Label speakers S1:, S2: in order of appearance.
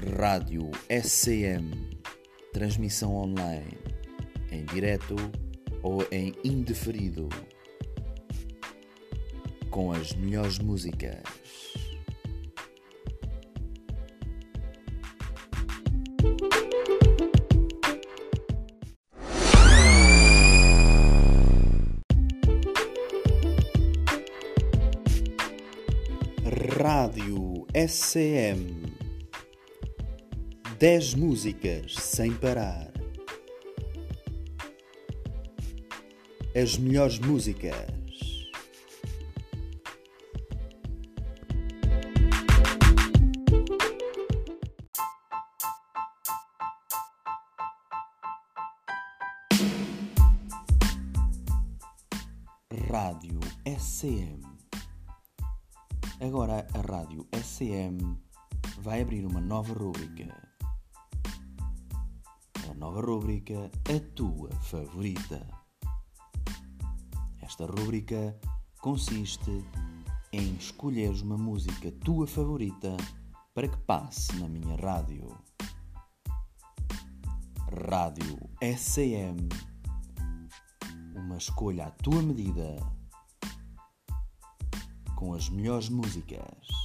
S1: Rádio SCM, transmissão online, em direto ou em indeferido, com as melhores músicas. Rádio SCM. 10 músicas sem parar. As melhores músicas. Rádio SCM. Agora a Rádio SCM vai abrir uma nova rúbrica. Nova rúbrica A Tua Favorita. Esta rúbrica consiste em escolheres uma música tua favorita para que passe na minha rádio. Rádio SCM. Uma escolha à tua medida com as melhores músicas.